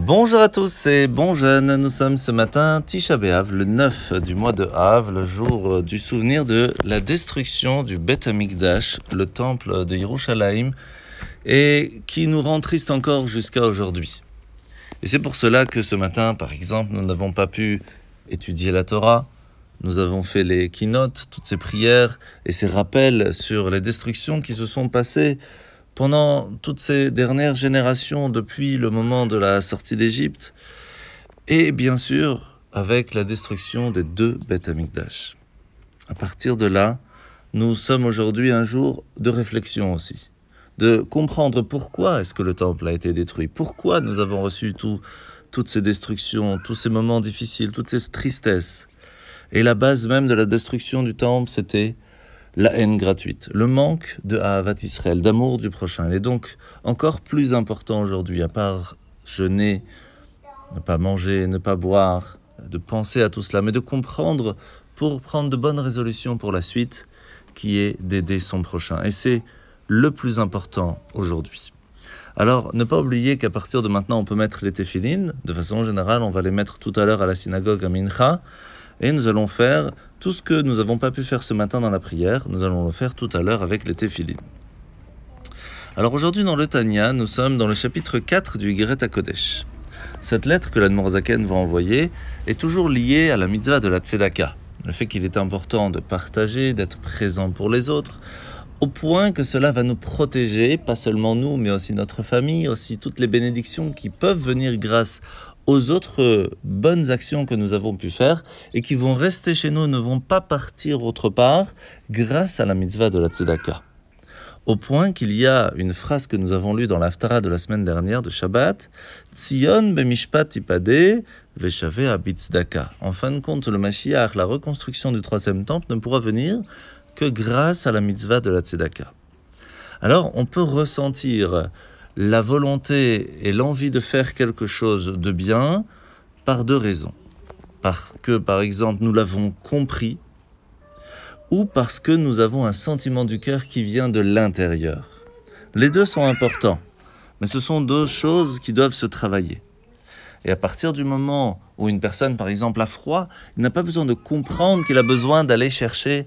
Bonjour à tous et bon jeune, nous sommes ce matin Tisha B'Av, le 9 du mois de Av, le jour du souvenir de la destruction du Beth Amikdash, le temple de Yerushalayim, et qui nous rend triste encore jusqu'à aujourd'hui. Et c'est pour cela que ce matin, par exemple, nous n'avons pas pu étudier la Torah, nous avons fait les keynotes, toutes ces prières et ces rappels sur les destructions qui se sont passées pendant toutes ces dernières générations depuis le moment de la sortie d'Égypte, et bien sûr avec la destruction des deux Beth Amikdash. À partir de là, nous sommes aujourd'hui un jour de réflexion aussi, de comprendre pourquoi est-ce que le temple a été détruit, pourquoi nous avons reçu tout, toutes ces destructions, tous ces moments difficiles, toutes ces tristesses. Et la base même de la destruction du temple, c'était la haine gratuite, le manque de Ahavat Israël, d'amour du prochain. Il est donc encore plus important aujourd'hui, à part jeûner, ne pas manger, ne pas boire, de penser à tout cela, mais de comprendre pour prendre de bonnes résolutions pour la suite, qui est d'aider son prochain. Et c'est le plus important aujourd'hui. Alors, ne pas oublier qu'à partir de maintenant, on peut mettre les téphilines. De façon générale, on va les mettre tout à l'heure à la synagogue à Mincha. Et nous allons faire tout ce que nous n'avons pas pu faire ce matin dans la prière, nous allons le faire tout à l'heure avec les téphilines. Alors aujourd'hui dans le Tanya, nous sommes dans le chapitre 4 du Greta Kodesh. Cette lettre que l'Admorzaken va envoyer est toujours liée à la mitzvah de la Tzedaka, le fait qu'il est important de partager, d'être présent pour les autres, au point que cela va nous protéger, pas seulement nous, mais aussi notre famille, aussi toutes les bénédictions qui peuvent venir grâce aux autres bonnes actions que nous avons pu faire et qui vont rester chez nous, ne vont pas partir autre part grâce à la mitzvah de la tzedaka. Au point qu'il y a une phrase que nous avons lue dans l'Aftara de la semaine dernière de Shabbat, Tzion bemishpat ipade veshave abitzdaka. En fin de compte, le Mashiach, la reconstruction du troisième temple, ne pourra venir que grâce à la mitzvah de la tzedaka. Alors, on peut ressentir la volonté et l'envie de faire quelque chose de bien par deux raisons. Parce que, par exemple, nous l'avons compris, ou parce que nous avons un sentiment du cœur qui vient de l'intérieur. Les deux sont importants, mais ce sont deux choses qui doivent se travailler. Et à partir du moment où une personne, par exemple, a froid, il n'a pas besoin de comprendre qu'il a besoin d'aller chercher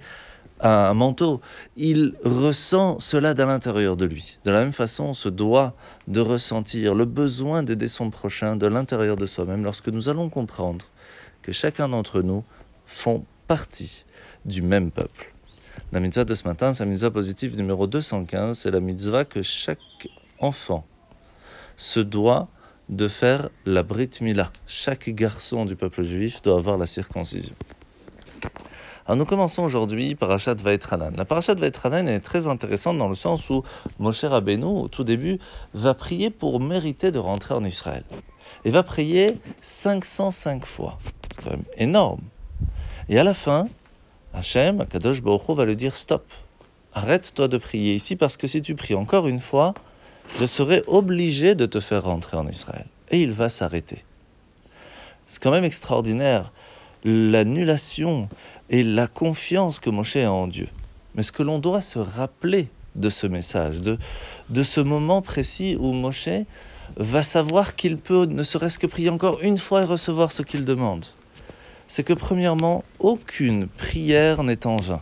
un manteau, il ressent cela dans l'intérieur de lui. De la même façon, on se doit de ressentir le besoin d'aider son prochain de l'intérieur de soi-même lorsque nous allons comprendre que chacun d'entre nous font partie du même peuple. La mitzvah de ce matin, c'est la mitzvah positive numéro 215, c'est la mitzvah que chaque enfant se doit de faire la brit milah. Chaque garçon du peuple juif doit avoir la circoncision. Alors nous commençons aujourd'hui Parashat Vaetranan. La Parashat Vaetranan est très intéressante dans le sens où Moshe Rabbeinu, au tout début, va prier pour mériter de rentrer en Israël. Il va prier 505 fois. C'est quand même énorme. Et à la fin, Hachem, Kadosh Baruch va lui dire stop. Arrête-toi de prier ici parce que si tu pries encore une fois, je serai obligé de te faire rentrer en Israël. Et il va s'arrêter. C'est quand même extraordinaire l'annulation et la confiance que Moshe a en Dieu. Mais ce que l'on doit se rappeler de ce message, de, de ce moment précis où Moshe va savoir qu'il peut ne serait-ce que prier encore une fois et recevoir ce qu'il demande, c'est que premièrement, aucune prière n'est en vain.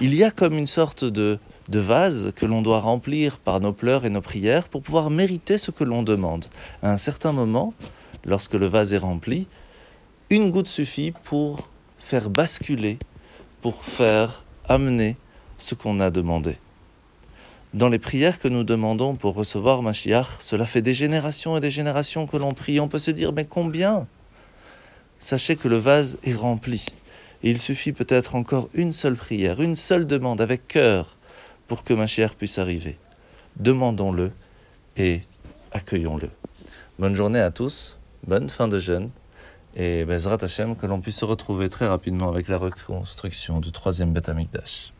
Il y a comme une sorte de, de vase que l'on doit remplir par nos pleurs et nos prières pour pouvoir mériter ce que l'on demande. À un certain moment, lorsque le vase est rempli, une goutte suffit pour faire basculer, pour faire amener ce qu'on a demandé. Dans les prières que nous demandons pour recevoir Mashiach, cela fait des générations et des générations que l'on prie. On peut se dire, mais combien? Sachez que le vase est rempli. il suffit peut-être encore une seule prière, une seule demande avec cœur pour que Mashiach puisse arriver. Demandons-le et accueillons-le. Bonne journée à tous, bonne fin de jeûne et Bezrat que l'on puisse se retrouver très rapidement avec la reconstruction du troisième Beth Amikdash.